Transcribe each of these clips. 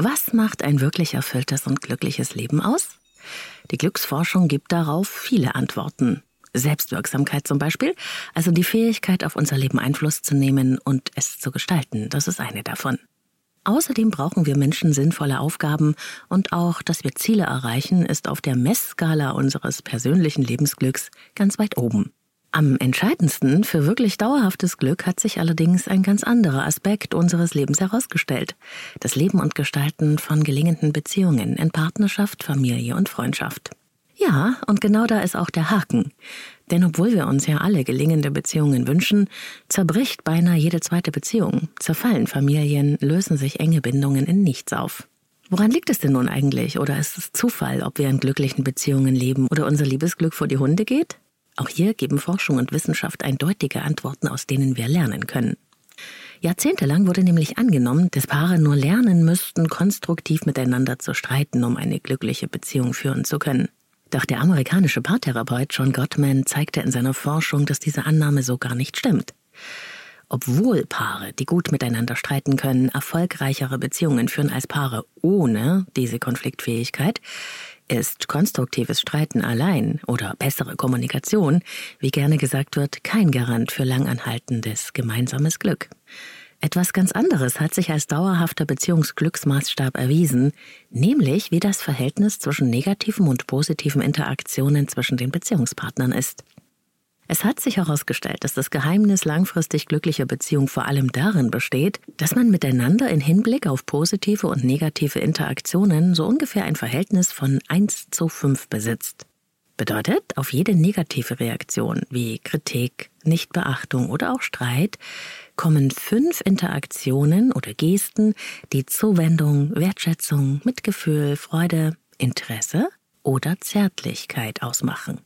Was macht ein wirklich erfülltes und glückliches Leben aus? Die Glücksforschung gibt darauf viele Antworten. Selbstwirksamkeit zum Beispiel, also die Fähigkeit, auf unser Leben Einfluss zu nehmen und es zu gestalten, das ist eine davon. Außerdem brauchen wir Menschen sinnvolle Aufgaben und auch, dass wir Ziele erreichen, ist auf der Messskala unseres persönlichen Lebensglücks ganz weit oben. Am entscheidendsten für wirklich dauerhaftes Glück hat sich allerdings ein ganz anderer Aspekt unseres Lebens herausgestellt. Das Leben und Gestalten von gelingenden Beziehungen in Partnerschaft, Familie und Freundschaft. Ja, und genau da ist auch der Haken. Denn obwohl wir uns ja alle gelingende Beziehungen wünschen, zerbricht beinahe jede zweite Beziehung, zerfallen Familien, lösen sich enge Bindungen in nichts auf. Woran liegt es denn nun eigentlich? Oder ist es Zufall, ob wir in glücklichen Beziehungen leben oder unser Liebesglück vor die Hunde geht? Auch hier geben Forschung und Wissenschaft eindeutige Antworten, aus denen wir lernen können. Jahrzehntelang wurde nämlich angenommen, dass Paare nur lernen müssten, konstruktiv miteinander zu streiten, um eine glückliche Beziehung führen zu können. Doch der amerikanische Paartherapeut John Gottman zeigte in seiner Forschung, dass diese Annahme so gar nicht stimmt. Obwohl Paare, die gut miteinander streiten können, erfolgreichere Beziehungen führen als Paare ohne diese Konfliktfähigkeit, ist konstruktives Streiten allein oder bessere Kommunikation, wie gerne gesagt wird, kein Garant für langanhaltendes gemeinsames Glück. Etwas ganz anderes hat sich als dauerhafter Beziehungsglücksmaßstab erwiesen, nämlich wie das Verhältnis zwischen negativen und positiven Interaktionen zwischen den Beziehungspartnern ist. Es hat sich herausgestellt, dass das Geheimnis langfristig glücklicher Beziehung vor allem darin besteht, dass man miteinander in Hinblick auf positive und negative Interaktionen so ungefähr ein Verhältnis von 1 zu 5 besitzt. Bedeutet, auf jede negative Reaktion wie Kritik, Nichtbeachtung oder auch Streit kommen fünf Interaktionen oder Gesten, die Zuwendung, Wertschätzung, Mitgefühl, Freude, Interesse oder Zärtlichkeit ausmachen.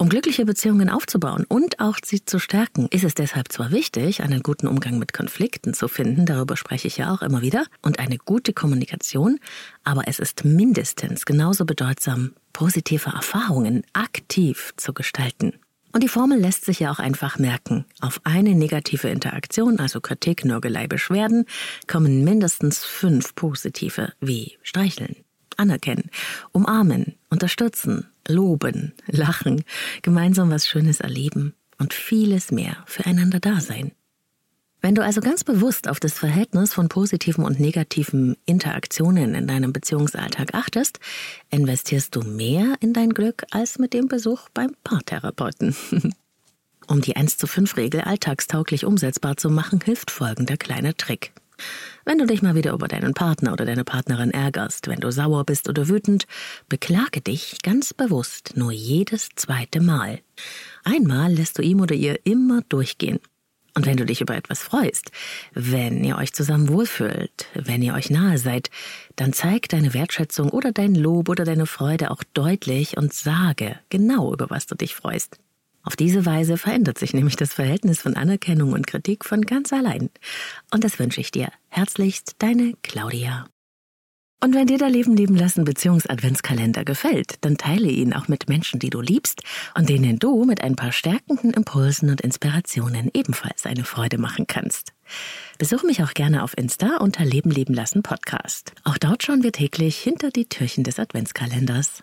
Um glückliche Beziehungen aufzubauen und auch sie zu stärken, ist es deshalb zwar wichtig, einen guten Umgang mit Konflikten zu finden, darüber spreche ich ja auch immer wieder, und eine gute Kommunikation, aber es ist mindestens genauso bedeutsam, positive Erfahrungen aktiv zu gestalten. Und die Formel lässt sich ja auch einfach merken. Auf eine negative Interaktion, also Kritik, Nörgelei, Beschwerden, kommen mindestens fünf positive, wie streicheln, anerkennen, umarmen, unterstützen, loben, lachen, gemeinsam was Schönes erleben und vieles mehr füreinander da sein. Wenn du also ganz bewusst auf das Verhältnis von positiven und negativen Interaktionen in deinem Beziehungsalltag achtest, investierst du mehr in dein Glück als mit dem Besuch beim Paartherapeuten. um die 1 zu 5 Regel alltagstauglich umsetzbar zu machen, hilft folgender kleiner Trick. Wenn du dich mal wieder über deinen Partner oder deine Partnerin ärgerst, wenn du sauer bist oder wütend, beklage dich ganz bewusst nur jedes zweite Mal. Einmal lässt du ihm oder ihr immer durchgehen. Und wenn du dich über etwas freust, wenn ihr euch zusammen wohlfühlt, wenn ihr euch nahe seid, dann zeig deine Wertschätzung oder dein Lob oder deine Freude auch deutlich und sage genau, über was du dich freust. Auf diese Weise verändert sich nämlich das Verhältnis von Anerkennung und Kritik von ganz allein. Und das wünsche ich dir. Herzlichst, deine Claudia. Und wenn dir der Leben leben lassen Beziehungs-Adventskalender gefällt, dann teile ihn auch mit Menschen, die du liebst und denen du mit ein paar stärkenden Impulsen und Inspirationen ebenfalls eine Freude machen kannst. Besuch mich auch gerne auf Insta unter Leben leben lassen Podcast. Auch dort schauen wir täglich hinter die Türchen des Adventskalenders.